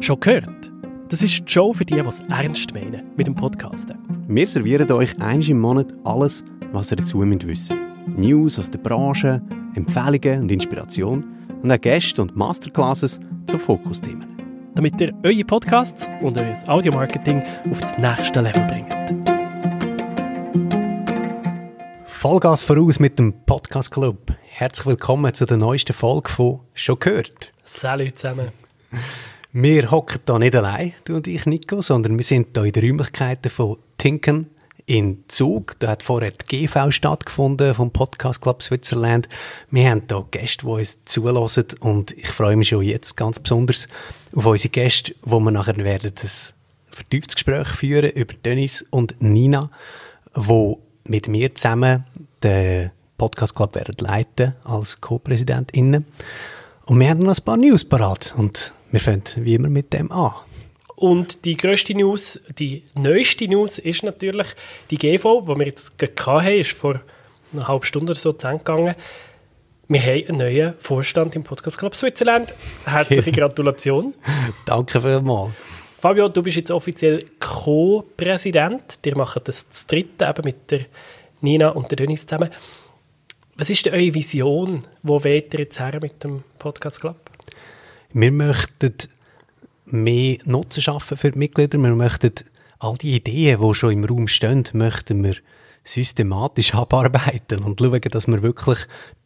Schon gehört? Das ist die Show für die, die es ernst meinen mit dem Podcasten. Wir servieren euch einmal im Monat alles, was ihr dazu wissen müsst. News aus der Branche, Empfehlungen und Inspiration und auch Gäste und Masterclasses zu Fokusthemen. Damit ihr eure Podcasts und euer Audiomarketing auf das nächste Level bringt. Vollgas voraus mit dem Podcast Club. Herzlich willkommen zu der neuesten Folge von «Schon gehört». Salut zusammen. Wir hocken hier nicht allein, du und ich, Nico, sondern wir sind hier in den Räumlichkeiten von Tinken in Zug. Da hat vorher die GV stattgefunden vom Podcast Club Switzerland. Wir haben hier Gäste, die uns zulassen und ich freue mich schon jetzt ganz besonders auf unsere Gäste, wo wir nachher werden ein vertieftes Gespräch führen über Dennis und Nina, wo mit mir zusammen den Podcast Club werden leiten als Co-Präsidentinnen. Und wir haben noch ein paar News parat und wir fangen wie immer mit dem an. Und die grösste News, die neueste News ist natürlich die GV, die wir jetzt gerade hatten, ist vor einer halben Stunde oder so zusammengegangen. Wir haben einen neuen Vorstand im Podcast Club Switzerland. Herzliche Gratulation. Danke vielmals. Fabio, du bist jetzt offiziell Co-Präsident. Wir machen das zu dritte eben mit der Nina und der Dennis zusammen. Was ist denn eure Vision? Wo weht ihr jetzt her mit dem Podcast Club? Wir möchten mehr Nutzen schaffen für die Mitglieder. Wir möchten all die Ideen, die schon im Raum stehen, möchten wir systematisch abarbeiten und schauen, dass wir wirklich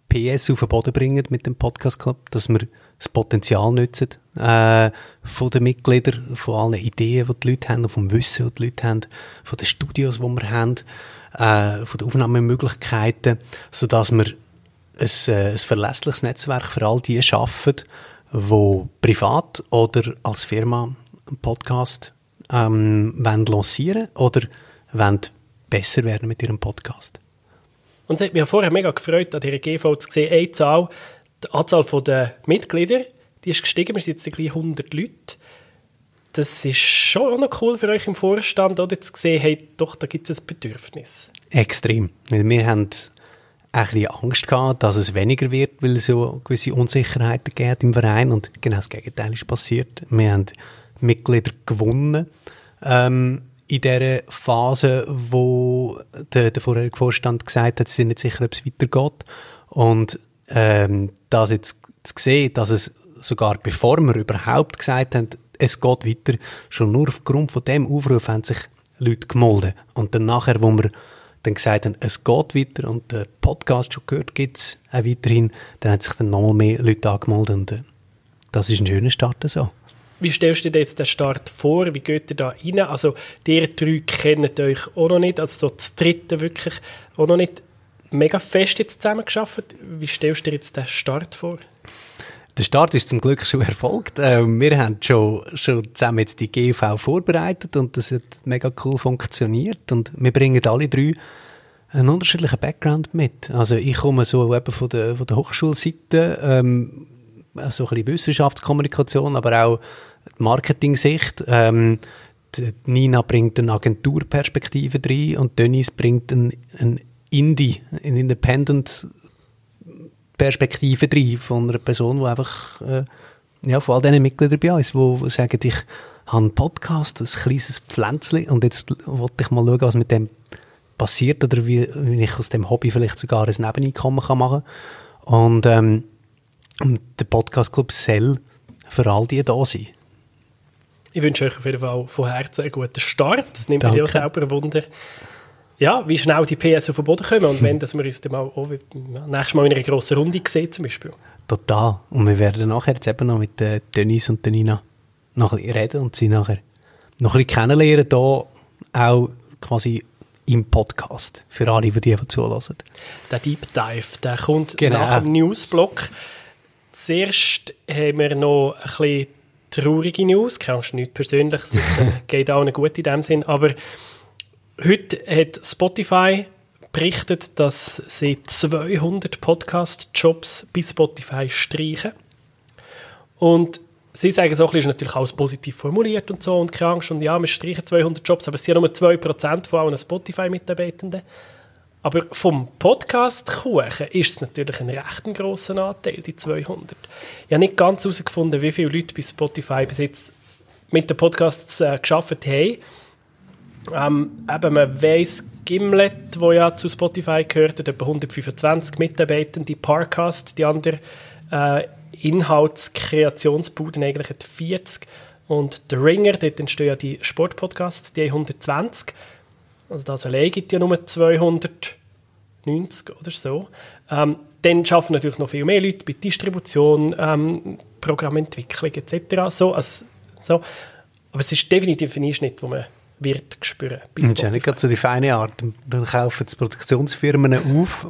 PS auf den Boden bringen mit dem Podcast Club, dass wir das Potenzial nutzen äh, von den Mitgliedern, von allen Ideen, die die Leute haben, vom Wissen, das die Leute haben, von den Studios, die wir haben, äh, von den Aufnahmemöglichkeiten, sodass wir ein, äh, ein verlässliches Netzwerk für all die schaffen, die privat oder als Firma einen Podcast ähm, wollen lancieren oder wollen besser werden mit ihrem Podcast. Und es hat mich vorher mega gefreut, an dieser GV zu sehen, eine Zahl, die Anzahl der Mitglieder, die ist gestiegen, wir sind jetzt gleich 100 Leute. Das ist schon auch noch cool für euch im Vorstand, oder zu sehen, hey, doch, da gibt es ein Bedürfnis. Extrem, weil wir haben ein bisschen Angst gehabt, dass es weniger wird, weil es so gewisse Unsicherheiten gibt im Verein und genau das Gegenteil ist passiert. Wir haben Mitglieder gewonnen ähm, in der Phase, wo der, der vorherige Vorstand gesagt hat, sie sind nicht sicher, ob es weitergeht und ähm, das jetzt zu sehen, dass es sogar bevor wir überhaupt gesagt haben, es geht weiter, schon nur aufgrund von dem Aufruf haben sich Leute gemolden. Und dann nachher, wo wir dann gesagt haben, es geht weiter und der Podcast schon gehört, gibt es auch weiterhin, dann haben sich dann nochmal mehr Leute angemeldet und äh, das ist ein schöner Start so. Wie stellst du dir jetzt den Start vor? Wie geht ihr da rein? Also, die drei kennen euch auch noch nicht, also so das dritte wirklich auch noch nicht mega fest jetzt zusammen geschafft. Wie stellst du dir jetzt den Start vor? Der Start ist zum Glück schon erfolgt. Äh, wir haben schon, schon zusammen jetzt die GV vorbereitet und das hat mega cool funktioniert und wir bringen alle drei einen unterschiedlichen Background mit. Also ich komme so eben von der, von der Hochschulseite, ähm, so ein bisschen Wissenschaftskommunikation, aber auch die Marketing-Sicht. Ähm, Nina bringt eine Agenturperspektive rein und Dennis bringt ein, ein Indie, ein Independent Perspektive drin von einer Person, die einfach, äh, ja, von all diesen Mitgliedern bei uns, die sagen, ich habe einen Podcast, ein kleines Pflänzchen und jetzt wollte ich mal schauen, was mit dem passiert oder wie, wie ich aus dem Hobby vielleicht sogar ein Nebeneinkommen kann machen und ähm, der Podcast Club soll für all die da sein. Ich wünsche euch auf jeden Fall von Herzen einen guten Start. Das nimmt Danke. mich auch selber ein Wunder ja, wie schnell die PS auf den Boden kommen und wenn, dass wir uns dann mal auch nächstes Mal in einer grossen Runde sehen zum Beispiel. Total. Und wir werden nachher jetzt eben noch mit äh, Denise und Nina noch ein bisschen reden und sie nachher noch ein bisschen kennenlernen, hier auch quasi im Podcast, für alle, die die zulassen. Der Deep Dive, der kommt genau. nach dem Newsblock. Zuerst haben wir noch ein bisschen traurige News, kannst du nichts Persönliches, es äh, geht auch nicht gut in dem Sinn, aber Heute hat Spotify berichtet, dass sie 200 Podcast-Jobs bei Spotify streichen. Und sie sagen, so ist natürlich alles positiv formuliert und so und keine Angst. Und ja, wir streichen 200 Jobs, aber es sind nur 2% von allen Spotify-Mitarbeitenden. Aber vom Podcast-Kuchen ist es natürlich ein recht grosser Anteil, die 200. Ich habe nicht ganz herausgefunden, wie viele Leute bei Spotify bis jetzt mit den Podcasts äh, geschafft haben. Ähm, eben, man weiss, Gimlet, wo ja zu Spotify gehört, hat etwa 125 Mitarbeitende, Parcast, die andere äh, Inhaltskreationsbuden eigentlich hat 40 und der Ringer, dort entstehen ja die Sportpodcasts, die haben 120. Also das allein gibt ja nur 290 oder so. Ähm, dann arbeiten natürlich noch viel mehr Leute bei Distribution, ähm, Programmentwicklung etc. So, also, so. Aber es ist definitiv ein Einschnitt, den man wird spüren. Das ist ja nicht gerade so die feine Art. Dann kaufen die Produktionsfirmen auf.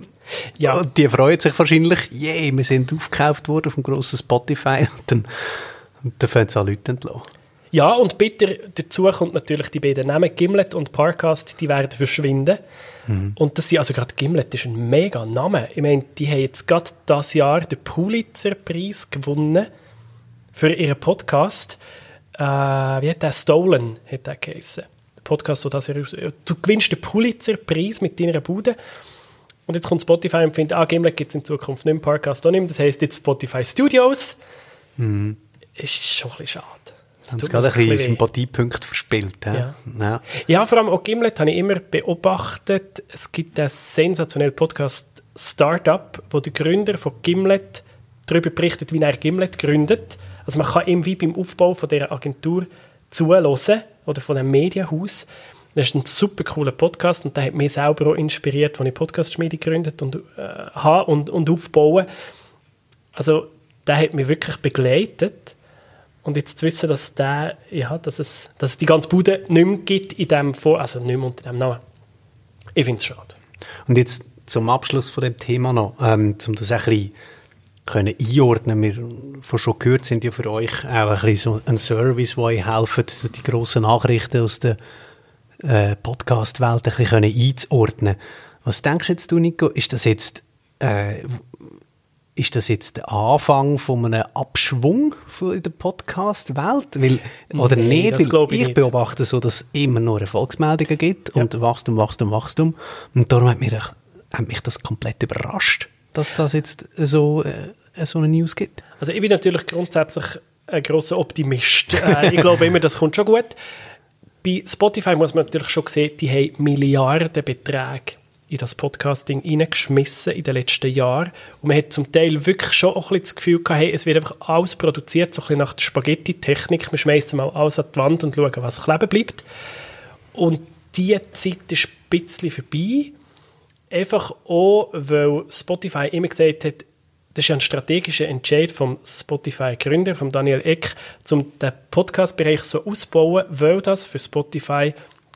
Ja. Und die freuen sich wahrscheinlich, yay, yeah, wir sind aufgekauft worden vom grossen Spotify. Und dann, und dann fangen sie an Leute entlassen. Ja, und bitte dazu kommt natürlich die beiden Namen Gimlet und Parcast, die werden verschwinden. Mhm. Und das sind also gerade Gimlet ist ein mega Name. Ich meine, die haben jetzt gerade das Jahr den Pulitzer-Preis gewonnen für ihren Podcast. Äh, wie hat der Stolen, hat der geheißen. Podcast, wo das Du gewinnst den Pulitzer-Preis mit deiner Bude. Und jetzt kommt Spotify und findet, ah, Gimlet gibt es in Zukunft nicht im Podcast auch nicht mehr. Das heisst jetzt Spotify Studios. Mhm. Ist schon ein bisschen schade. Haben sie gerade ein bisschen Sympathiepunkte verspielt. Ja. Ja. ja, vor allem auch Gimlet habe ich immer beobachtet. Es gibt einen sensationellen Podcast Startup, wo der Gründer von Gimlet darüber berichtet, wie er Gimlet gründet. Also man kann ihm wie beim Aufbau von dieser Agentur zuhören oder von einem Medienhaus. Das ist ein super cooler Podcast und der hat mich selber auch inspiriert, als ich Podcast-Schmiede gegründet und, äh, habe und, und aufbauen. Also der hat mich wirklich begleitet und jetzt zu wissen, dass, der, ja, dass, es, dass es die ganze Bude nicht mehr gibt, in dem Vor also nicht mehr unter dem Namen. Ich finde es schade. Und jetzt zum Abschluss von dem Thema noch, ähm, um das ein bisschen können einordnen Wir von schon gehört sind ja für euch auch ein bisschen so ein Service, wo euch helfen, die grossen Nachrichten aus der äh, Podcast-Welt ein bisschen einzuordnen. Was denkst du jetzt, du Nico? Ist das jetzt äh, ist das jetzt der Anfang von einem Abschwung in der Podcast-Welt? Oder nee, nicht? Ich, ich beobachte so, dass es immer nur Erfolgsmeldungen gibt ja. und Wachstum, Wachstum, Wachstum. Und darum hat mich, hat mich das komplett überrascht, dass das jetzt so, äh, so eine News gibt. Also ich bin natürlich grundsätzlich ein großer Optimist. äh, ich glaube immer, das kommt schon gut. Bei Spotify muss man natürlich schon sehen, die haben Milliardenbeträge in das Podcasting reingeschmissen in den letzten Jahren. Und man hat zum Teil wirklich schon auch ein bisschen das Gefühl gehabt, hey, es wird einfach alles produziert, so ein bisschen nach der Spaghetti-Technik. Wir schmeißen mal alles an die Wand und schauen, was kleben bleibt. Und diese Zeit ist ein bisschen vorbei. Einfach auch, weil Spotify immer gesagt hat, das ist ein strategischer Entscheid vom Spotify-Gründer, von Daniel Eck, um den Podcast-Bereich so auszubauen, weil das für Spotify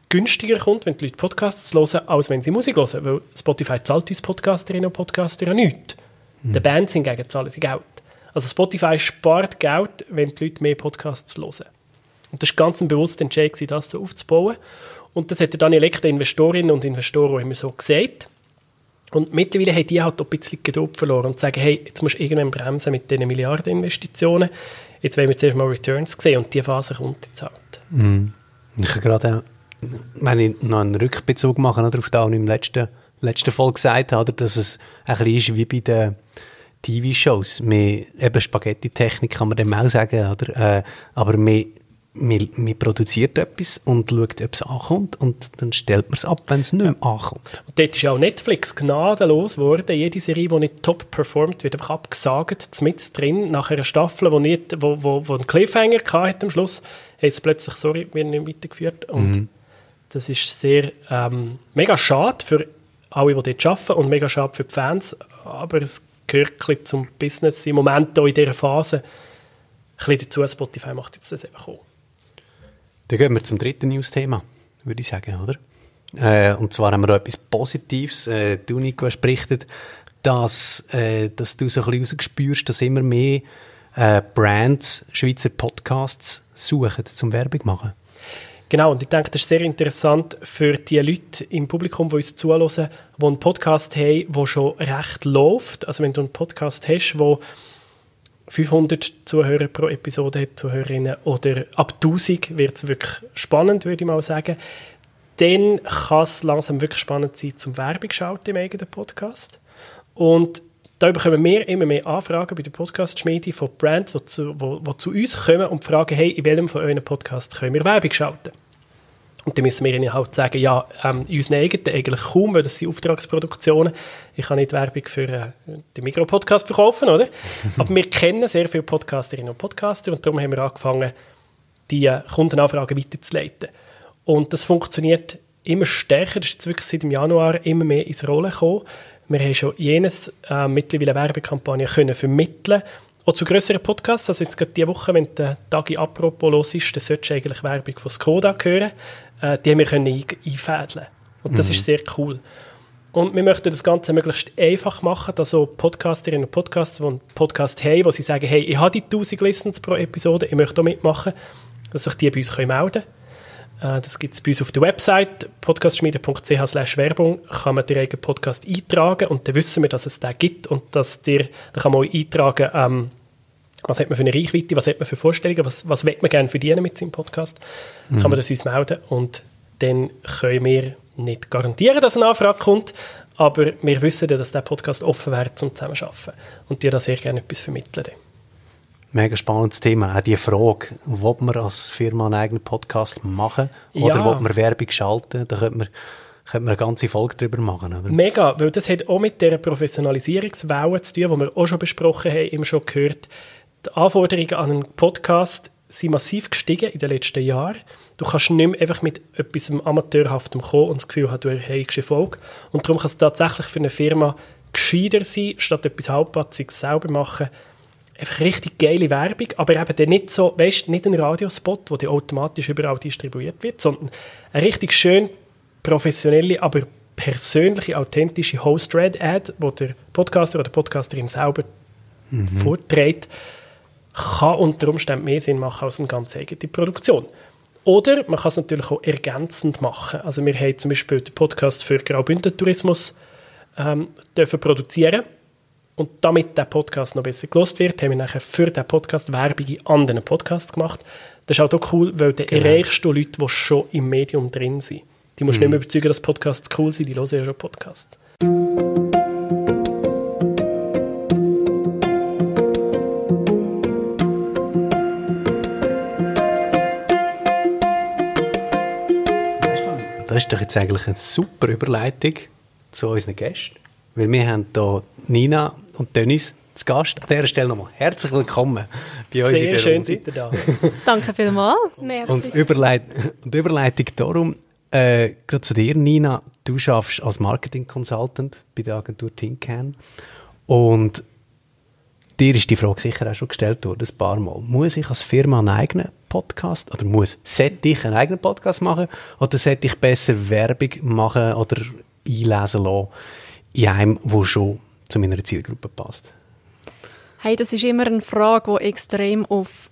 günstiger kommt, wenn die Leute Podcasts hören, als wenn sie Musik hören. Weil Spotify zahlt uns Podcasterinnen und Podcaster ja nichts. Mhm. Die Bands hingegen zahlen sie Geld. Also Spotify spart Geld, wenn die Leute mehr Podcasts hören. Und das war ganz ein bewusster Entscheid, das so aufzubauen. Und das hat der Daniel Eck den Investorinnen und Investoren immer so gesagt. Und mittlerweile haben die halt auch ein bisschen Geduld verloren und sagen, hey, jetzt musst du irgendwann bremsen mit diesen Milliardeninvestitionen. Jetzt wollen wir zuerst mal Returns sehen und die Phase kommt jetzt halt. Mhm. Ich habe gerade wenn ich noch einen Rückbezug mache oder auf das, was ich im letzten, letzten Folge gesagt habe, dass es ein bisschen ist wie bei den TV-Shows. Eben Spaghetti-Technik kann man dem auch sagen, oder? Äh, aber wir, wir, wir produziert etwas und schaut, ob es ankommt und dann stellt man es ab, wenn es nicht mehr ankommt. Und dort ist auch Netflix gnadenlos geworden. Jede Serie, die nicht top performt, wird einfach abgesagt, mit drin, nach einer Staffel, die nicht, wo, wo, wo einen Cliffhanger hatte am Schluss, haben sie plötzlich, sorry, wir nicht weitergeführt und mhm. Das ist sehr ähm, mega schade für alle, die dort arbeiten und mega schade für die Fans, aber es gehört zum Business im Moment auch in dieser Phase ein bisschen dazu. Spotify macht jetzt das einfach auch. Dann gehen wir zum dritten News-Thema, würde ich sagen, oder? Äh, und zwar haben wir noch etwas Positives. Äh, du, Nico, hast berichtet, dass, äh, dass du so ein bisschen rausgespürst, dass immer mehr äh, Brands Schweizer Podcasts suchen, zum Werbung machen. Genau, und ich denke, das ist sehr interessant für die Leute im Publikum, die uns zuhören, die einen Podcast haben, der schon recht läuft. Also wenn du einen Podcast hast, der 500 Zuhörer pro Episode hat, Zuhörerinnen, oder ab 1000 wird es wirklich spannend, würde ich mal sagen. Dann kann es langsam wirklich spannend sein, zum Werbung schalten im eigenen Podcast. Und da bekommen wir immer mehr Anfragen bei der Podcast-Schmiede von Brands, die zu, wo, wo zu uns kommen und fragen, hey, in welchem von euren Podcasts können wir Werbung schalten? Und dann müssen wir ihnen halt sagen, ja, ähm, in unseren eigenen eigentlich kaum, weil das sind Auftragsproduktionen. Ich kann nicht Werbung für äh, den Mikro-Podcast verkaufen, oder? Aber wir kennen sehr viele Podcasterinnen und Podcaster und darum haben wir angefangen, die äh, Kundenanfragen weiterzuleiten. Und das funktioniert immer stärker, das ist jetzt wirklich seit dem Januar immer mehr ins Rollen gekommen. Wir haben schon jenes äh, mittlerweile Werbekampagne können vermitteln auch zu größeren Podcasts. Also jetzt gerade diese Woche, wenn der Tagi apropos los ist, dann solltest du eigentlich Werbung von Skoda hören. Äh, die haben wir können einfädeln Und das mhm. ist sehr cool. Und wir möchten das Ganze möglichst einfach machen, dass so Podcasterinnen und Podcaster, die einen Podcast haben, wo sie sagen, hey, ich habe die 1000 Listens pro Episode, ich möchte auch mitmachen, dass sich die bei uns können melden können. Äh, das gibt es bei uns auf der Website podcastschmiede.ch slash Werbung kann man den eigenen Podcast eintragen und dann wissen wir, dass es den gibt und dass dir, da kann man auch eintragen, ähm, was hat man für eine Reichweite, was hat man für Vorstellungen, was, was will man gerne verdienen mit seinem Podcast, mhm. kann man das uns melden und dann können wir nicht garantieren, dass eine Anfrage kommt, aber wir wissen, dass der Podcast offen wäre zum Zusammenarbeiten und dir da sehr gerne etwas vermitteln. Mega spannendes Thema. Auch die Frage, ob man als Firma einen eigenen Podcast machen oder ja. ob man Werbung schalten, da könnte man, könnte man eine ganze Folge darüber machen. Oder? Mega, weil das hat auch mit der Professionalisierungswelle zu tun, die wir auch schon besprochen haben, immer schon gehört. Die Anforderungen an einen Podcast sind massiv gestiegen in den letzten Jahren. Du kannst nicht mehr einfach mit etwas Amateurhaftem kommen und das Gefühl haben, du erhältst Erfolg. Und darum kann es tatsächlich für eine Firma gescheiter sein, statt etwas Halbpatziges selber machen, einfach richtig geile Werbung, aber eben dann nicht so, weißt, nicht ein Radiospot, der automatisch überall distribuiert wird, sondern eine richtig schön professionelle, aber persönliche, authentische Host-Read-Ad, wo der Podcaster oder Podcasterin selber mhm. vorträgt, kann unter Umständen mehr Sinn machen als eine ganz eigene Produktion. Oder man kann es natürlich auch ergänzend machen. Also wir haben zum Beispiel den Podcast für Graubünden Tourismus ähm, dürfen produzieren und damit der Podcast noch besser gelost wird, haben wir nachher für den Podcast Werbung in anderen Podcasts gemacht. Das ist auch halt cool, weil dann genau. erreichst du Leute, die schon im Medium drin sind. Die musst mhm. nicht mehr überzeugen, dass Podcasts cool sind, die hören ja schon Podcasts. Ist doch jetzt eigentlich eine super Überleitung zu unseren Gästen. Weil wir haben hier Nina und Dennis zu Gast. An dieser Stelle nochmal herzlich willkommen bei uns Sehr in der schön seid ihr da. Danke vielmals. Merci. Und, Überleit und Überleitung darum, äh, gerade zu dir, Nina. Du arbeitest als Marketing-Consultant bei der Agentur Tinkan. Und dir ist die Frage sicher auch schon gestellt worden, ein paar Mal. Muss ich als Firma einen eigenen Podcast, oder muss, sollte ich einen eigenen Podcast machen, oder sollte ich besser Werbung machen oder einlesen lassen in einem, wo schon zu meiner Zielgruppe passt? Hey, das ist immer eine Frage, die extrem auf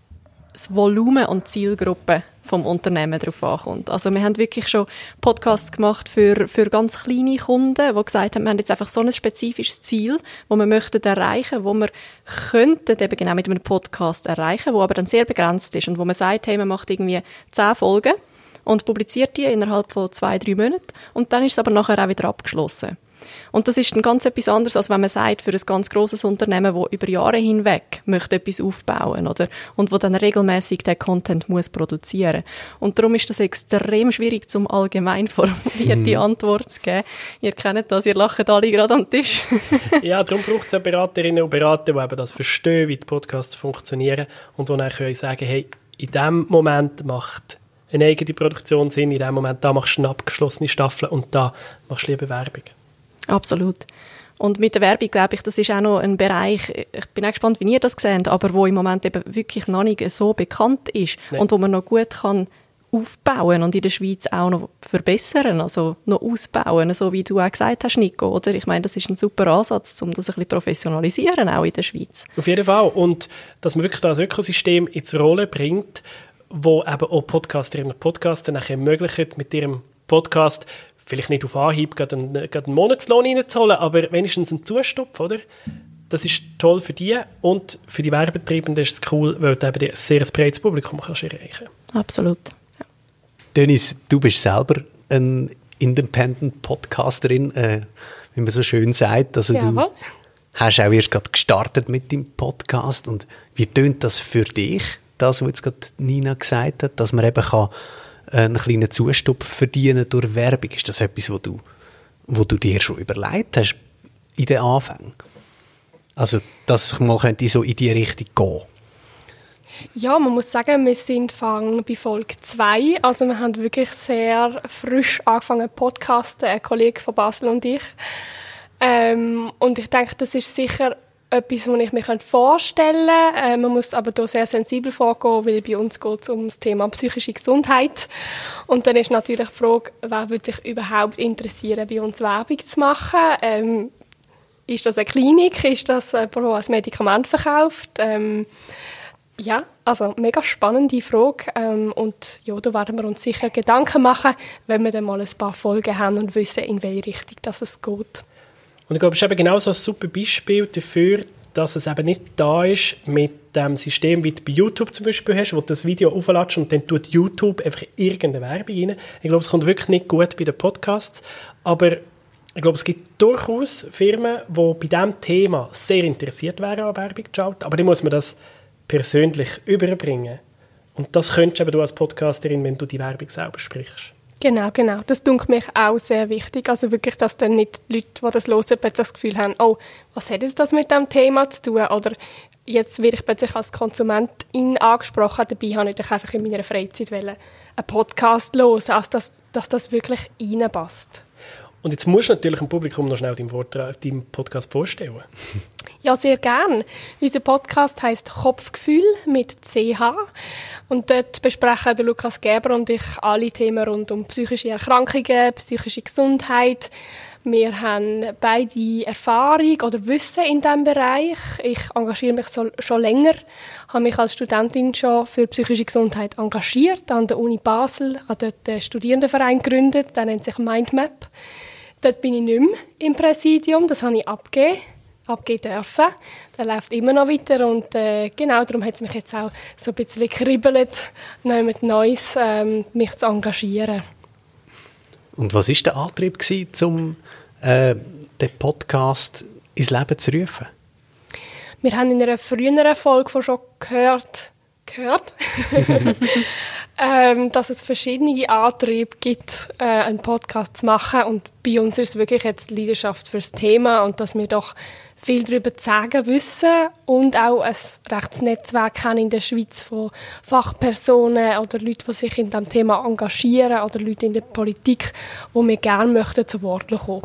das Volumen und Zielgruppe vom Unternehmen darauf ankommt. Also wir haben wirklich schon Podcasts gemacht für, für ganz kleine Kunden, die gesagt haben, wir haben jetzt einfach so ein spezifisches Ziel, das wir möchten erreichen, wo wir könnten eben genau mit einem Podcast erreichen, wo aber dann sehr begrenzt ist und wo man sagt, hey, man macht irgendwie zehn Folgen und publiziert die innerhalb von zwei, drei Monaten und dann ist es aber nachher auch wieder abgeschlossen. Und das ist dann ganz etwas anderes, als wenn man sagt, für ein ganz grosses Unternehmen, das über Jahre hinweg möchte etwas aufbauen, oder? Und wo dann regelmäßig den Content muss produzieren. Und darum ist das extrem schwierig, zum allgemein formulierte hm. Antwort zu geben. Ihr kennt das, ihr lacht alle gerade am Tisch. ja, darum braucht es Beraterinnen und Berater, die eben das verstehen, wie die Podcasts funktionieren und die dann können sagen, hey, in dem Moment macht eine eigene Produktion Sinn, in dem Moment da machst du eine abgeschlossene Staffel und da machst du lieber Werbung. Absolut. Und mit der Werbung, glaube ich, das ist auch noch ein Bereich, ich bin auch gespannt, wie ihr das seht, aber wo im Moment eben wirklich noch nicht so bekannt ist Nein. und wo man noch gut kann aufbauen und in der Schweiz auch noch verbessern, also noch ausbauen, so wie du auch gesagt hast, Nico, oder? Ich meine, das ist ein super Ansatz, um das ein bisschen professionalisieren, auch in der Schweiz. Auf jeden Fall. Und dass man wirklich das Ökosystem ins Rollen bringt, wo eben auch Podcasterinnen und Podcaster nachher ermöglichen, mit ihrem Podcast vielleicht nicht auf Anhieb gerade einen, gerade einen Monatslohn reinzuholen, aber wenigstens einen Zustopf, oder? Das ist toll für die und für die Werbetreibenden ist es cool, weil du eben ein sehr breites Publikum kannst erreichen Absolut. Ja. Dennis, du bist selber ein Independent Podcasterin, äh, wie man so schön sagt. Also du, hast auch erst gerade gestartet mit dem Podcast und wie tönt das für dich, das, was jetzt gerade Nina gesagt hat, dass man eben kann einen kleinen Zustupf verdienen durch Werbung? Ist das etwas, wo du, wo du dir schon überlegt hast in den Anfängen? Also, dass ich mal könnte so in die Richtung gehen ja, man muss sagen, wir sind bei Folge 2. Also wir haben wirklich sehr frisch angefangen podcasten, ein Kollege von Basel und ich. Ähm, und ich denke, das ist sicher etwas, was ich mir vorstellen könnte. Äh, man muss aber hier sehr sensibel vorgehen, weil bei uns geht es um das Thema psychische Gesundheit. Und dann ist natürlich die Frage, wer würde sich überhaupt interessieren, bei uns Werbung zu machen? Ähm, ist das eine Klinik? Ist das jemand, der ein Medikament verkauft? Ähm, ja, also mega spannende Frage ähm, und ja, da werden wir uns sicher Gedanken machen, wenn wir dann mal ein paar Folgen haben und wissen, in welche Richtung das es geht. Und ich glaube, es ist eben genau so ein super Beispiel dafür, dass es eben nicht da ist mit dem System, wie du bei YouTube zum Beispiel hast, wo du das Video aufladest und dann tut YouTube einfach irgendeine Werbung rein. Ich glaube, es kommt wirklich nicht gut bei den Podcasts, aber ich glaube, es gibt durchaus Firmen, die bei diesem Thema sehr interessiert wären an Werbung zu schalten, aber dann muss man das persönlich überbringen. Und das könntest du als Podcasterin, wenn du die Werbung selber sprichst. Genau, genau. Das tut mich auch sehr wichtig. Also wirklich, dass dann nicht die Leute, die das hören, plötzlich das Gefühl haben, oh, was hat es das mit dem Thema zu tun? Oder jetzt werde ich plötzlich als Konsumentin angesprochen, dabei habe ich einfach in meiner Freizeit einen Podcast hören, also dass, dass das wirklich reinpasst. Und jetzt musst du natürlich dem Publikum noch schnell deinen, Vortrag, deinen Podcast vorstellen. Ja, sehr gern. Unser Podcast heißt Kopfgefühl mit CH. Und dort besprechen Lukas Geber und ich alle Themen rund um psychische Erkrankungen, psychische Gesundheit. Wir haben beide Erfahrung oder Wissen in diesem Bereich. Ich engagiere mich so, schon länger, habe mich als Studentin schon für psychische Gesundheit engagiert an der Uni Basel, habe dort einen Studierendenverein gegründet, der nennt sich Mindmap. Dort bin ich nicht mehr im Präsidium, das habe ich abgegeben, abgeben dürfen. Der läuft immer noch weiter und äh, genau darum hat es mich jetzt auch so ein bisschen kribbelt, neu mit Neues ähm, mich zu engagieren. Und was war der Antrieb gewesen, um äh, den Podcast ins Leben zu rufen? Wir haben in einer früheren Folge schon gehört, gehört ähm, dass es verschiedene Antriebe gibt, äh, einen Podcast zu machen. Und bei uns ist es wirklich jetzt die Leidenschaft fürs Thema und dass wir doch viel darüber zu sagen wissen und auch ein Rechtsnetzwerk haben in der Schweiz von Fachpersonen oder Leuten, die sich in diesem Thema engagieren oder Leute in der Politik, wo wir gerne möchten zu Wort kommen.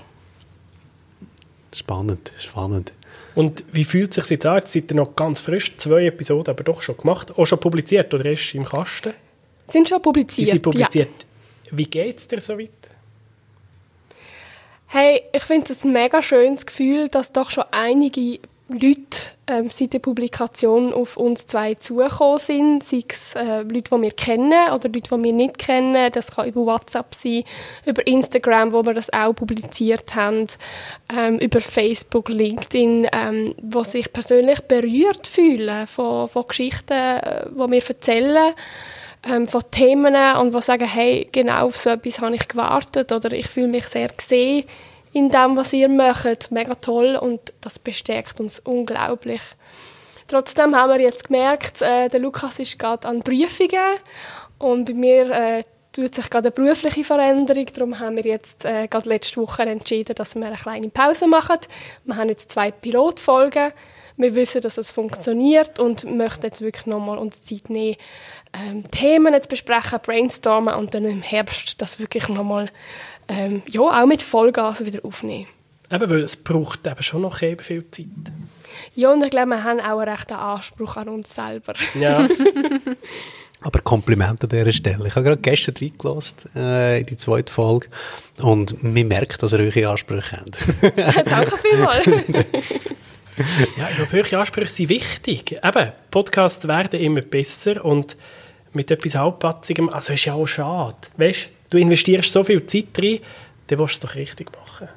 Spannend, spannend. Und wie fühlt es sich jetzt an? Jetzt seid ihr noch ganz frisch, zwei Episoden aber doch schon gemacht, auch schon publiziert oder ist im Kasten? Sind schon publiziert. Sie sind publiziert. Ja. Wie geht es dir so weit? Hey, ich finde es ein mega schönes Gefühl, dass doch schon einige Leute ähm, seit der Publikation auf uns zwei zugekommen sind. Sei es äh, Leute, die wir kennen oder Leute, die wir nicht kennen. Das kann über WhatsApp sein, über Instagram, wo wir das auch publiziert haben, ähm, über Facebook, LinkedIn, ähm, wo sich persönlich berührt fühlen von, von Geschichten, äh, die wir erzählen ähm, von Themen und die sagen, hey, genau auf so etwas habe ich gewartet oder ich fühle mich sehr gesehen in dem, was ihr macht. Mega toll und das bestärkt uns unglaublich. Trotzdem haben wir jetzt gemerkt, äh, der Lukas ist gerade an Prüfungen und bei mir äh, tut sich gerade eine berufliche Veränderung. Darum haben wir jetzt äh, gerade letzte Woche entschieden, dass wir eine kleine Pause machen. Wir haben jetzt zwei Pilotfolgen. Wir wissen, dass es funktioniert und möchten jetzt wirklich nochmal uns Zeit nehmen, ähm, Themen zu besprechen, brainstormen und dann im Herbst das wirklich nochmal ähm, ja, auch mit Vollgas wieder aufnehmen. Eben, weil es braucht eben schon noch eben viel Zeit. Ja, und ich glaube, wir haben auch einen rechten Anspruch an uns selber. Ja. Aber Kompliment an dieser Stelle. Ich habe gerade gestern reingelassen, äh, in die zweite Folge und man merkt, dass ihr eure Ansprüche habt. Danke vielmals. ja, ich glaube, höhere Ansprüche sind wichtig. Eben, Podcasts werden immer besser und mit etwas Halbpatzigem, also ist ja auch schade. Weißt du, investierst so viel Zeit rein, dann willst du es doch richtig machen.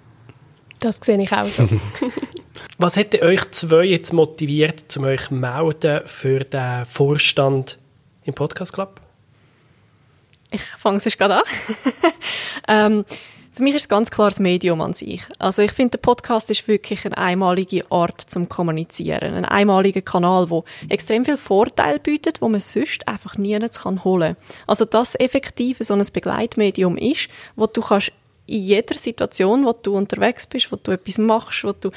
Das sehe ich auch so. Was hätte euch zwei jetzt motiviert, um euch zu melden für den Vorstand im Podcast Club? Ich fange es gerade an. ähm, Für mich ist es ganz klar das Medium an sich. Also ich finde, der Podcast ist wirklich eine einmalige Art zum Kommunizieren. Ein einmaliger Kanal, wo extrem viel Vorteil bietet, wo man sonst einfach nirgends kann holen. Also das effektiv so ein Begleitmedium ist, wo du kannst in jeder Situation, wo du unterwegs bist, wo du etwas machst, wo du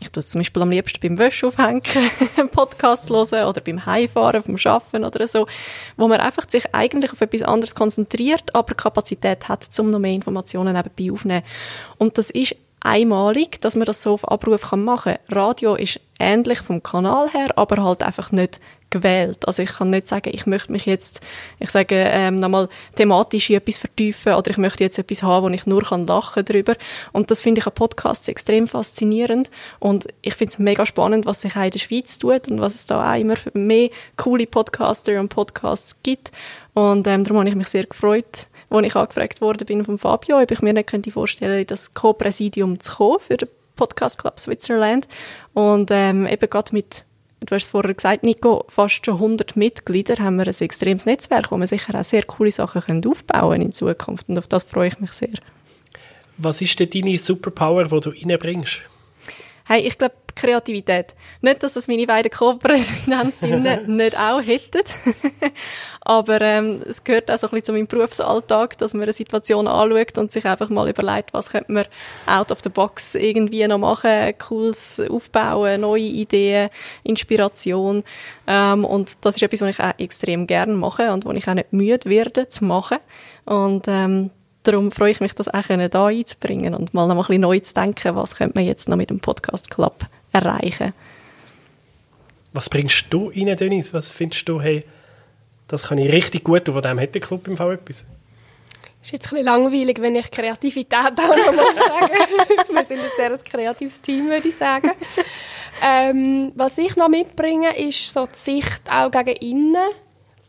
ich tue es zum Beispiel am liebsten beim Wäsche aufhängen, Podcast hören oder beim Heimfahren, vom Schaffen oder so, wo man einfach sich eigentlich auf etwas anderes konzentriert, aber Kapazität hat, um noch mehr Informationen nebenbei aufzunehmen. Und das ist einmalig, dass man das so auf Abruf machen kann. Radio ist ähnlich vom Kanal her, aber halt einfach nicht gewählt. Also ich kann nicht sagen, ich möchte mich jetzt, ich sage ähm, nochmal thematisch in etwas vertiefen oder ich möchte jetzt etwas haben, wo ich nur kann lachen darüber. Und das finde ich an Podcasts extrem faszinierend und ich finde es mega spannend, was sich auch in der Schweiz tut und was es da auch immer mehr coole Podcaster und Podcasts gibt. Und ähm, darum habe ich mich sehr gefreut, als ich angefragt worden bin von Fabio, ob ich mir nicht könnte vorstellen, das Co-Präsidium zu kommen für den Podcast Club Switzerland. Und ähm, eben gerade mit du hast es vorher gesagt, Nico, fast schon 100 Mitglieder haben wir ein extremes Netzwerk, wo wir sicher auch sehr coole Sachen können aufbauen in Zukunft. Und auf das freue ich mich sehr. Was ist denn deine Superpower, die du reinbringst? Hey, ich glaube, Kreativität. Nicht, dass das meine beiden Co-Präsidentinnen nicht auch hätten, aber ähm, es gehört auch so ein bisschen zu meinem Berufsalltag, dass man eine Situation anschaut und sich einfach mal überlegt, was könnte man out of the box irgendwie noch machen, cooles aufbauen, neue Ideen, Inspiration ähm, und das ist etwas, was ich auch extrem gerne mache und wo ich auch nicht müde werde zu machen und ähm, darum freue ich mich, das auch da einzubringen und mal noch ein bisschen neu zu denken, was könnte man jetzt noch mit dem Podcast Club erreichen. Was bringst du rein, Denise? Was findest du, hey, das kann ich richtig gut und von dem hat der Club im Fall etwas? ist jetzt ein bisschen langweilig, wenn ich Kreativität auch noch mal sage. Wir sind ein sehr kreatives Team, würde ich sagen. Ähm, was ich noch mitbringe, ist so die Sicht auch gegen innen.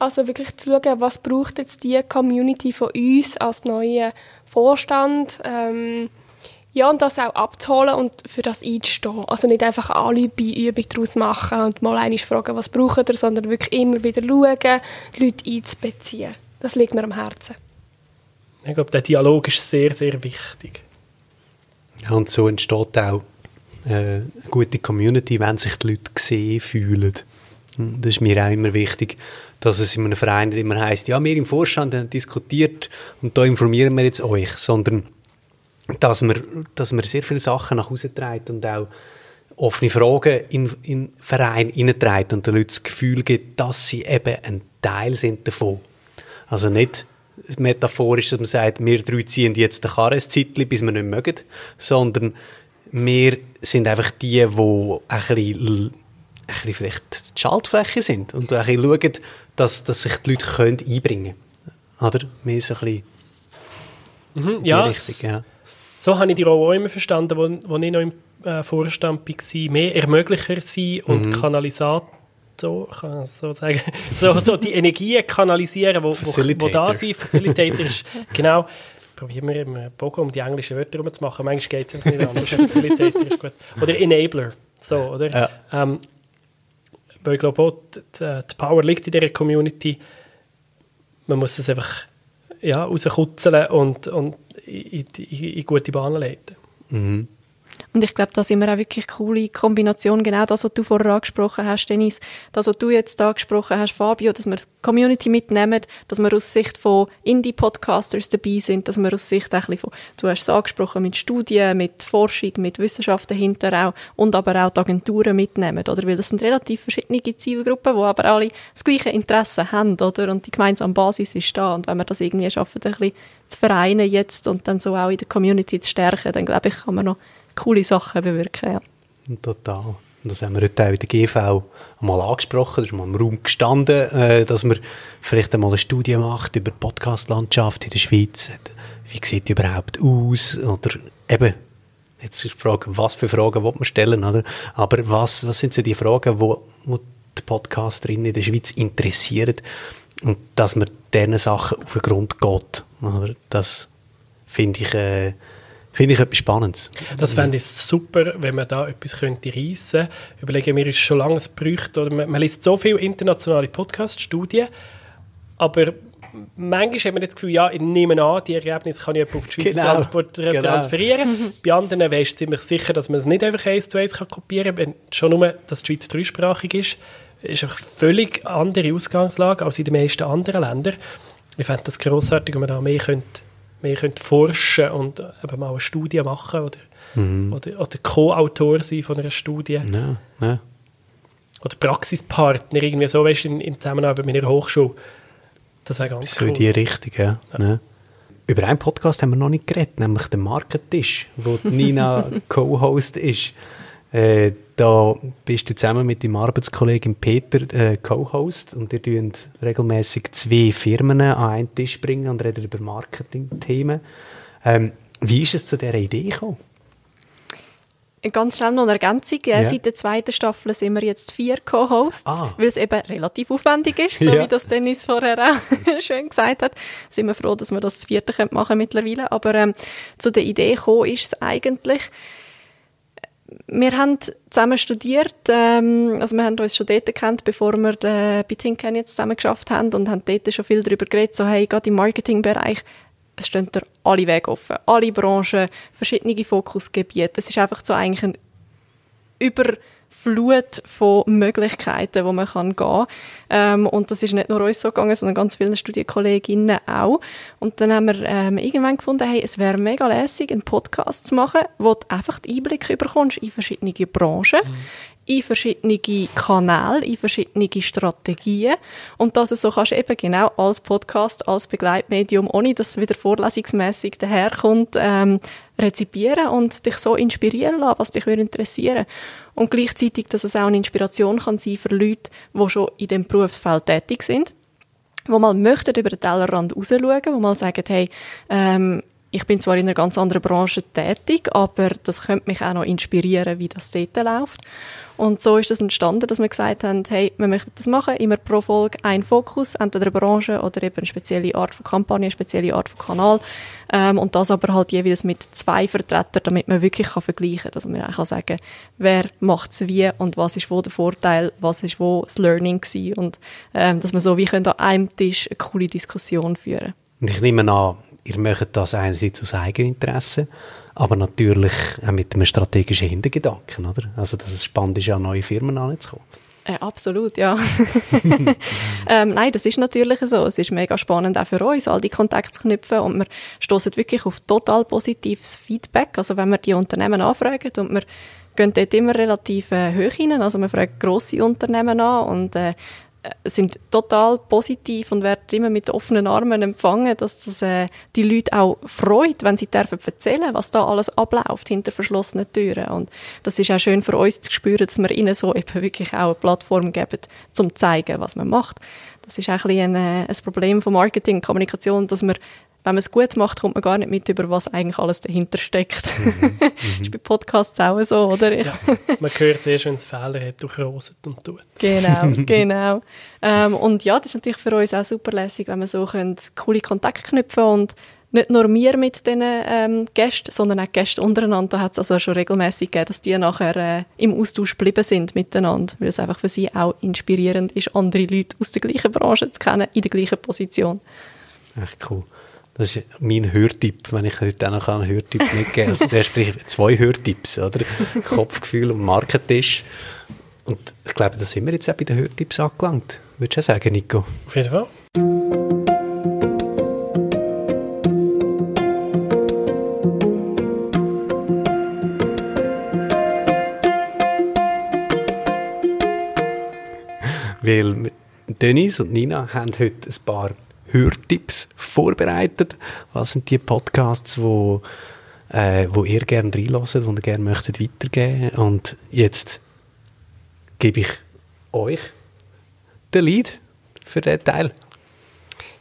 Also wirklich zu schauen, was braucht jetzt die Community von uns als neuen Vorstand. Ähm, ja, und das auch abzuholen und für das einzustehen. Also nicht einfach alle bei Übung daraus machen und mal einmal fragen, was braucht ihr, sondern wirklich immer wieder schauen, die Leute einzubeziehen. Das liegt mir am Herzen. Ich glaube, der Dialog ist sehr, sehr wichtig. Ja, und so entsteht auch äh, eine gute Community, wenn sich die Leute gesehen fühlen. Das ist mir auch immer wichtig, dass es in einem Verein nicht immer heisst, ja, wir im Vorstand haben diskutiert und da informieren wir jetzt euch, sondern dass man, dass man sehr viele Sachen nach Hause trägt und auch offene Fragen in, in Verein hineinträgt und den Leuten das Gefühl gibt, dass sie eben ein Teil sind davon. Also nicht metaphorisch, dass man sagt, wir drei ziehen jetzt den Karren ein bis wir nicht mögen, sondern wir sind einfach die, die ein bisschen, ein bisschen vielleicht die Schaltfläche sind und ein bisschen schauen, dass, dass sich die Leute können einbringen können. Oder? Wir sind ein bisschen mhm, ja, Richtung, ja. So habe ich die Rolle auch immer verstanden, wo, wo ich noch im äh, Vorstand war. Mehr Ermöglicher sein und mhm. Kanalisator, kann man so sagen, so, so die Energien kanalisieren, wo, wo, wo da sind. Facilitator ist, genau, probieren wir im Bogen um die englischen Wörter rumzumachen. Manchmal geht es nicht anders. Facilitator ist gut. Oder Enabler, so, oder? Ja. Ähm, weil ich glaube auch, die, die Power liegt in dieser Community. Man muss es einfach ja, rauskutzeln und, und in, in, in gute Bahnen leiten. Mhm. Und ich glaube, da sind wir auch wirklich coole Kombination. Genau das, was du vorher angesprochen hast, Dennis. Das, was du jetzt angesprochen hast, Fabio, dass wir die Community mitnehmen, dass wir aus Sicht von Indie-Podcasters dabei sind, dass wir aus Sicht ein bisschen von, du hast es angesprochen, mit Studien, mit Forschung, mit Wissenschaft dahinter auch und aber auch die Agenturen mitnehmen, oder? Weil das sind relativ verschiedene Zielgruppen, die aber alle das gleiche Interesse haben, oder? Und die gemeinsame Basis ist da. Und wenn wir das irgendwie schaffen, ein bisschen zu vereinen jetzt und dann so auch in der Community zu stärken, dann glaube ich, kann man noch coole Sachen bewirken. Ja. Total. Das haben wir heute auch in der GV mal angesprochen, da ist mal im Raum gestanden, äh, dass man vielleicht einmal eine Studie macht über die Podcast-Landschaft in der Schweiz. Wie sieht die überhaupt aus? Oder eben, jetzt ist die Frage, was für Fragen will man stellen, oder? Aber was, was sind so die Fragen, wo, wo die Podcasterinnen in der Schweiz interessieren? Und dass man diesen Sachen auf den Grund geht, oder? Das finde ich, äh, Finde ich etwas Spannendes. Das fände ich super, wenn man da etwas könnte reissen könnte. Überlegen wir, ist schon lange es bräuchte, oder man, man liest so viele internationale Podcast-Studien, aber manchmal hat man das Gefühl, ja, ich nehme an, die Ergebnisse kann ich auf die Schweiz genau. genau. transferieren. Bei anderen weisst du ziemlich sicher, dass man es nicht einfach eins zu eins kopieren kann, wenn schon nur, dass die Schweiz dreisprachig ist. ist eine völlig andere Ausgangslage als in den meisten anderen Ländern. Ich fände das grossartig, wenn man da mehr könnte, mehr könnte forschen und eben mal eine Studie machen oder, mhm. oder, oder Co-Autor sein von einer Studie. Ja, ja. Oder Praxispartner, irgendwie so, weißt du, in, in Zusammenarbeit mit einer Hochschule. Das wäre ganz so cool. in die Richtung, ja. ja. Über einen Podcast haben wir noch nicht geredet, nämlich den Marketisch, wo Nina Co-Host ist. Äh, da bist du zusammen mit deinem Arbeitskollegen Peter äh, Co-Host und ihr tun regelmäßig zwei Firmen an einen Tisch bringen und reden über Marketing-Themen. Ähm, wie ist es zu dieser Idee gekommen? Ganz schnell noch eine Ergänzung. Yeah. Seit der zweiten Staffel sind wir jetzt vier Co-Hosts, ah. weil es eben relativ aufwendig ist, so ja. wie das Dennis vorher auch schön gesagt hat. Sind wir froh, dass wir das vierte machen können mittlerweile. Aber ähm, zu der Idee gekommen ist es eigentlich, wir haben zusammen studiert, ähm, also wir haben uns schon dort gekannt, bevor wir äh, bei Tinken jetzt zusammen geschafft haben und haben dort schon viel darüber geredet, so hey, gerade im Marketingbereich, es stehen da alle Wege offen, alle Branchen, verschiedene Fokusgebiete. Es ist einfach so eigentlich ein über Flut von Möglichkeiten, wo man kann gehen kann. Ähm, und das ist nicht nur uns so gegangen, sondern ganz vielen Studienkolleginnen auch. Und dann haben wir ähm, irgendwann gefunden, hey, es wäre mega lässig, einen Podcast zu machen, wo du einfach den Einblick bekommst in verschiedene Branchen, mhm in verschiedene Kanäle, in verschiedene Strategien und dass es so kannst eben genau als Podcast, als Begleitmedium, ohne dass es wieder vorlesungsmässig daherkommt, ähm, rezipieren und dich so inspirieren lassen, was dich interessieren und gleichzeitig, dass es auch eine Inspiration kann sein für Leute, die schon in dem Berufsfeld tätig sind wo mal möchten über den Tellerrand rausschauen, wo mal sagen, hey, ähm, ich bin zwar in einer ganz anderen Branche tätig, aber das könnte mich auch noch inspirieren, wie das dort läuft. Und so ist das entstanden, dass wir gesagt haben, hey, wir möchten das machen, immer pro Folge ein Fokus, entweder eine Branche oder eben eine spezielle Art von Kampagne, eine spezielle Art von Kanal. Ähm, und das aber halt jeweils mit zwei Vertretern, damit man wirklich kann vergleichen kann. Dass man auch sagen kann, wer macht es wie und was ist wo der Vorteil, was ist wo das Learning gewesen. Und ähm, dass man so wie können an einem Tisch eine coole Diskussion führen ich nehme an, ihr möchtet das einerseits aus Eigeninteresse, aber natürlich auch mit einem strategischen Hintergedanken, oder? Also, dass es spannend ist, an neue Firmen anzukommen. Äh, absolut, ja. ähm, nein, das ist natürlich so. Es ist mega spannend auch für uns, all die Kontakte zu knüpfen und wir stoßen wirklich auf total positives Feedback. Also wenn wir die Unternehmen anfragen und wir gehen dort immer relativ äh, hoch hinein, also wir fragen grosse Unternehmen an und äh, sind total positiv und werden immer mit offenen Armen empfangen, dass das äh, die Leute auch freut, wenn sie dürfen erzählen, was da alles abläuft hinter verschlossenen Türen. Und das ist auch schön für uns zu spüren, dass wir ihnen so eben wirklich auch eine Plattform geben, zum zu zeigen, was man macht. Das ist auch ein, ein, äh, ein Problem von Marketing und Kommunikation, dass man wenn man es gut macht, kommt man gar nicht mit über, was eigentlich alles dahinter steckt. Mhm. mhm. ist bei Podcasts auch so, oder? Ja, man hört es erst, wenn es Fehler hat, durchroset und tut. Genau, genau. Ähm, und ja, das ist natürlich für uns auch super lässig, wenn wir so können, coole Kontakte knüpfen und nicht nur wir mit diesen ähm, Gästen, sondern auch Gäste untereinander. Da hat es also schon regelmäßig gegeben, dass die nachher äh, im Austausch geblieben sind miteinander, weil es einfach für sie auch inspirierend ist, andere Leute aus der gleichen Branche zu kennen, in der gleichen Position. Echt cool. Das ist mein Hörtipp, wenn ich heute auch noch einen Hörtipp mitgeben kann. Also zuerst zwei Hörtipps, oder? Kopfgefühl und Marketisch. Und ich glaube, da sind wir jetzt auch bei den Hörtipps angelangt. Würdest du auch sagen, Nico? Auf jeden Fall. Weil Dennis und Nina haben heute ein paar Hörtipps vorbereitet. Was sind die Podcasts, wo, äh, wo ihr gerne reinlässt, und ihr gerne möchtet weitergeben? Und jetzt gebe ich euch den Lead für diesen Teil.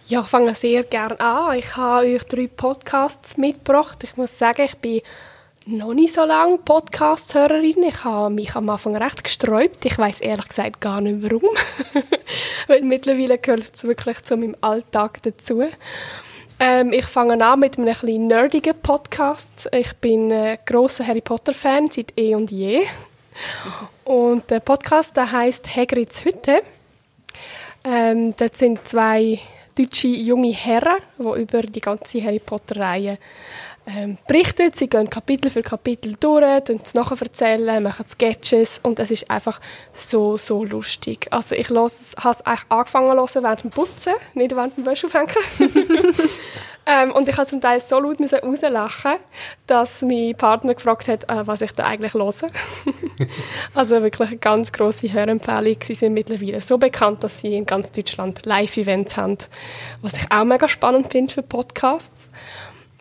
Ja, ich fange sehr gerne an. Ich habe euch drei Podcasts mitgebracht. Ich muss sagen, ich bin noch nicht so lange Podcast-Hörerin. Ich habe mich am Anfang recht gesträubt. Ich weiß ehrlich gesagt gar nicht warum. Weil mittlerweile gehört es wirklich zu meinem Alltag dazu. Ähm, ich fange an mit einem etwas nerdigen Podcast. Ich bin ein grosser Harry Potter-Fan seit eh und je. Und der Podcast der heißt Hagrids Hütte. Ähm, dort sind zwei deutsche junge Herren, die über die ganze Harry Potter-Reihe ähm, berichtet. Sie gehen Kapitel für Kapitel durch, es nachher erzählen, machen Sketches und es ist einfach so, so lustig. Also ich habe es angefangen zu hören während dem Putzen, nicht während dem Wäscheaufhängen. ähm, und ich habe zum Teil so laut rauslachen, dass mein Partner gefragt hat, äh, was ich da eigentlich höre. also wirklich eine ganz grosse Hörempfehlung. Sie sind mittlerweile so bekannt, dass sie in ganz Deutschland Live-Events haben, was ich auch mega spannend finde für Podcasts.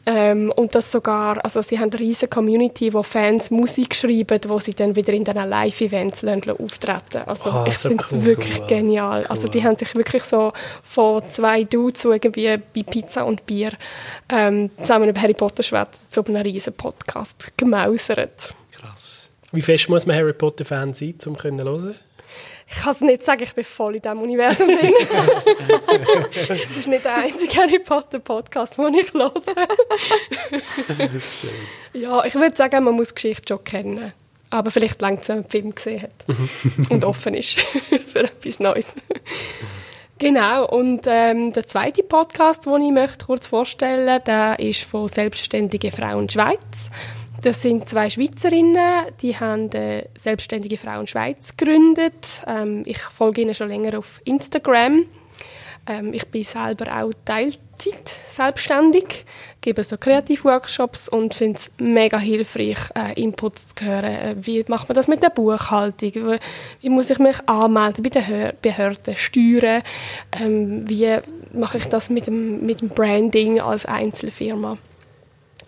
Ähm, und das sogar, also sie haben eine riesige Community, wo Fans Musik schreiben, wo sie dann wieder in diesen Live-Events auftreten Also oh, ich finde es cool, wirklich cool. genial. Cool. Also die haben sich wirklich so von zwei Dudes so irgendwie bei Pizza und Bier ähm, zusammen über Harry Potter schwätzen, zu einem riesen Podcast gemausert. Krass. Wie fest muss man Harry Potter-Fan sein, um zu hören? Ich kann es nicht sagen, ich bin voll in diesem Universum drin. Es ist nicht der einzige Harry Potter Podcast, den ich höre. ja, ich würde sagen, man muss Geschichte schon kennen. Aber vielleicht langt es, wenn man den Film gesehen hat und offen ist für etwas Neues. Genau, und ähm, der zweite Podcast, den ich möchte kurz vorstellen möchte, der ist von Selbstständige Frauen Schweiz. Das sind zwei Schweizerinnen, die haben äh, selbstständige Frauen Schweiz gegründet. Ähm, ich folge ihnen schon länger auf Instagram. Ähm, ich bin selber auch Teilzeit selbstständig, gebe so Kreativworkshops und finde es mega hilfreich, äh, Inputs zu hören. Äh, wie macht man das mit der Buchhaltung? Wie, muss ich mich anmelden bei den Behörden, Steuern? Ähm, wie mache ich das mit dem, mit dem Branding als Einzelfirma?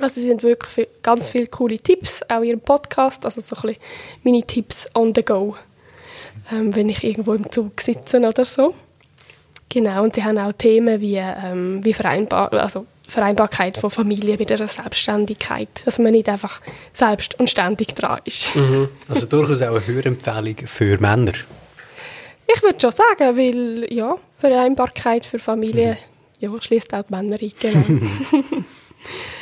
Also sie sind wirklich viel, ganz viele coole Tipps, auch in ihrem Podcast, also so ein bisschen meine Tipps on the go, ähm, wenn ich irgendwo im Zug sitze oder so. Genau, und sie haben auch Themen wie, ähm, wie vereinbar, also Vereinbarkeit von Familie mit einer Selbstständigkeit, dass man nicht einfach selbst und ständig dran ist. Mhm. Also durchaus auch eine Hörempfehlung für Männer. Ich würde schon sagen, weil ja, Vereinbarkeit für Familie mhm. ja, schließt auch die Männer ein. Genau.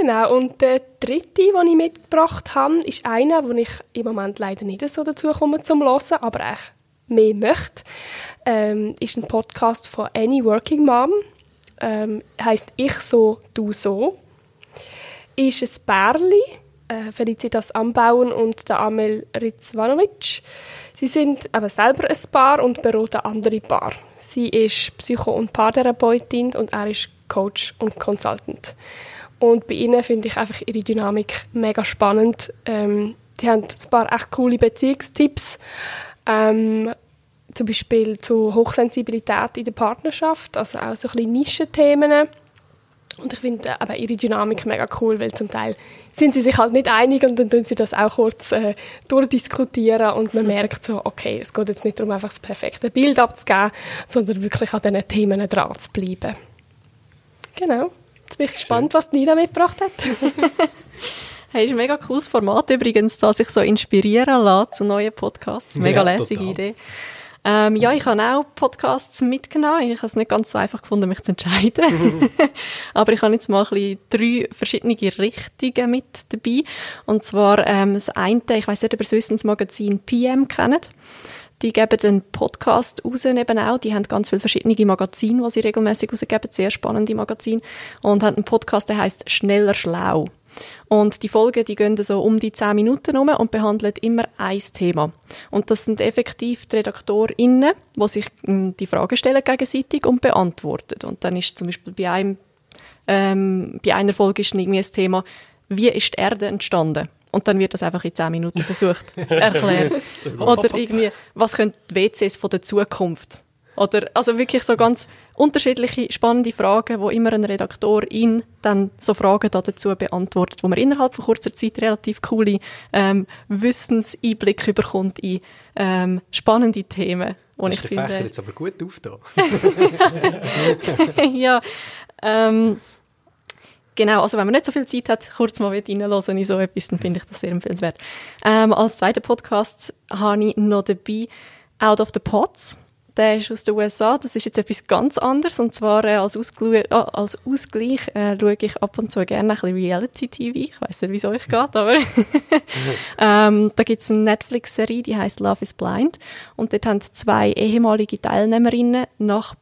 Genau, und der dritte, den ich mitgebracht habe, ist einer, wo ich im Moment leider nicht so dazu komme zum Hören, aber echt mehr möchte. Ähm, ist ein Podcast von Any Working Mom. Ähm, heißt Ich so, du so. Ist ein Bärli, äh, Felicitas Anbauen und der Amel Rizvanovic. Sie sind aber selber ein Paar und beraten andere Paar. Sie ist Psycho- und Paartherapeutin und er ist Coach und Consultant. Und bei ihnen finde ich einfach ihre Dynamik mega spannend. Ähm, die haben ein paar echt coole Beziehungstipps. Ähm, zum Beispiel zu Hochsensibilität in der Partnerschaft, also auch so ein bisschen Nischenthemen. Und ich finde aber ihre Dynamik mega cool, weil zum Teil sind sie sich halt nicht einig und dann tun sie das auch kurz äh, durchdiskutieren und man merkt so, okay, es geht jetzt nicht darum, einfach das perfekte Bild abzugeben, sondern wirklich an diesen Themen dran zu bleiben. Genau. Jetzt bin ich gespannt, Schön. was Nina mitgebracht hat. hey, ist ein mega cooles Format übrigens, da sich so inspirieren lässt zu neuen Podcasts. Mega ja, lässige total. Idee. Ähm, ja, ich habe auch Podcasts mitgenommen. Ich habe es nicht ganz so einfach gefunden, mich zu entscheiden. Aber ich habe jetzt mal ein bisschen drei verschiedene Richtungen mit dabei. Und zwar ähm, das eine, ich weiß nicht, ob ihr das Wissensmagazin PM kennt. Die geben einen Podcast raus eben auch. Die haben ganz viele verschiedene Magazine, die sie regelmäßig rausgeben, sehr spannende Magazine. Und haben einen Podcast, der heißt Schneller Schlau. Und die Folgen, die gehen so um die 10 Minuten um und behandeln immer ein Thema. Und das sind effektiv die RedaktorInnen, die sich hm, die Fragen stellen gegenseitig und beantworten. Und dann ist zum Beispiel bei einem, ähm, bei einer Folge ist irgendwie das Thema, wie ist die Erde entstanden? Und dann wird das einfach in 10 Minuten versucht zu erklären. Oder irgendwie, was können die WCs von der Zukunft? Oder, also wirklich so ganz unterschiedliche, spannende Fragen, wo immer ein Redaktorin dann so Fragen dazu beantwortet, wo man innerhalb von kurzer Zeit relativ coole ähm, Wissenseinblicke bekommt in ähm, spannende Themen. Wo ich finde, Fächer jetzt aber gut auf da. ja, ähm, Genau, also wenn man nicht so viel Zeit hat, kurz mal reinhören in so etwas, dann finde ich das sehr empfehlenswert. Ähm, als zweiter Podcast habe ich noch dabei Out of the Pots. Der ist aus den USA. Das ist jetzt etwas ganz anderes. Und zwar äh, als, Ausgleich, äh, als Ausgleich äh, schaue ich ab und zu gerne ein bisschen Reality-TV. Ich weiß nicht, wie es euch geht, aber ähm, da gibt es eine Netflix-Serie, die heißt Love is Blind. Und dort haben zwei ehemalige Teilnehmerinnen nach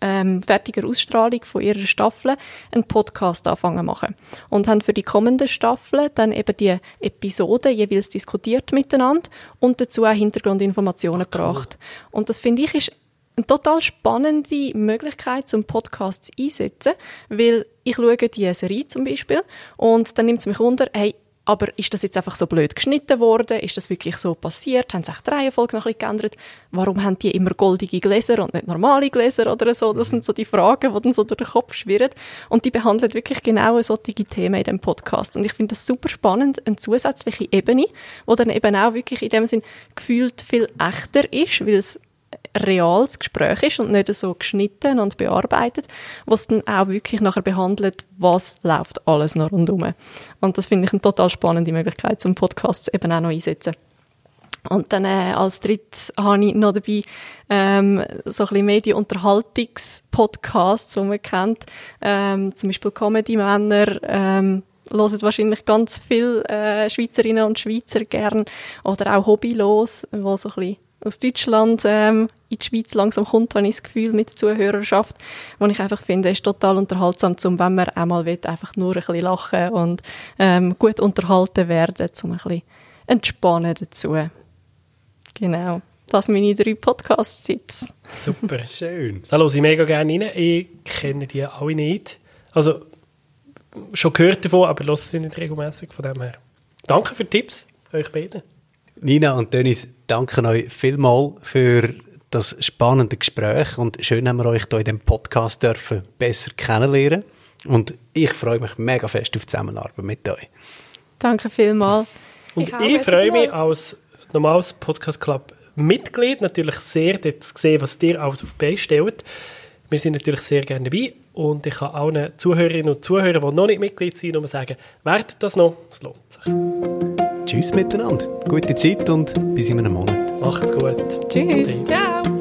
ähm, fertiger Ausstrahlung von ihrer Staffel einen Podcast anfangen machen und haben für die kommenden Staffeln dann eben die Episoden jeweils diskutiert miteinander und dazu auch Hintergrundinformationen cool. gebracht. Und das finde ich ist eine total spannende Möglichkeit, zum Podcast einsetzen, weil ich schaue die Serie zum Beispiel und dann nimmt es mich unter, hey, aber ist das jetzt einfach so blöd geschnitten worden? Ist das wirklich so passiert? Haben sich die Reihenfolge noch ein bisschen geändert? Warum haben die immer goldige Gläser und nicht normale Gläser oder so? Das sind so die Fragen, die dann so durch den Kopf schwirren. Und die behandelt wirklich genau solche Themen in dem Podcast. Und ich finde das super spannend, eine zusätzliche Ebene, wo dann eben auch wirklich in dem Sinn gefühlt viel echter ist, weil es reales Gespräch ist und nicht so geschnitten und bearbeitet, was dann auch wirklich nachher behandelt, was läuft alles noch rundherum. Und das finde ich eine total spannende Möglichkeit, zum Podcast eben auch noch einsetzen. Und dann äh, als drittes habe ich noch dabei ähm, so ein bisschen Medienunterhaltungspodcasts, die man kennt, ähm, zum Beispiel Comedy-Männer, ähm, hören wahrscheinlich ganz viele äh, Schweizerinnen und Schweizer gern oder auch Hobbylos, wo so ein bisschen aus Deutschland ähm, in die Schweiz langsam kommt, habe ich das Gefühl, mit der Zuhörerschaft, wo ich einfach finde, ist total unterhaltsam, zum, wenn man einmal will, einfach nur ein bisschen lachen und ähm, gut unterhalten werden, um ein bisschen entspannen dazu. Genau. Das sind meine drei Podcast-Tipps. Super. Schön. Da höre ich mega gerne rein. Ich kenne die alle nicht. Also, schon gehört davon, aber höre sie nicht regelmäßig von dem her. Danke für die Tipps, euch beiden. Nina und Dennis, danke euch vielmals für das spannende Gespräch und schön haben wir euch hier in dem Podcast dürfen besser kennenlernen und ich freue mich mega fest auf die Zusammenarbeit mit euch. Danke vielmals. Und ich, ich freue mich als normales Podcast Club Mitglied natürlich sehr, dort zu sehen, was ihr alles auf die stellt. Wir sind natürlich sehr gerne dabei und ich kann allen Zuhörerinnen und Zuhörern, die noch nicht Mitglied sind, nur sagen, werdet das noch, es lohnt sich. Tschüss miteinander. Gute Zeit und bis in einem Monat. Macht's gut. Tschüss. Ciao.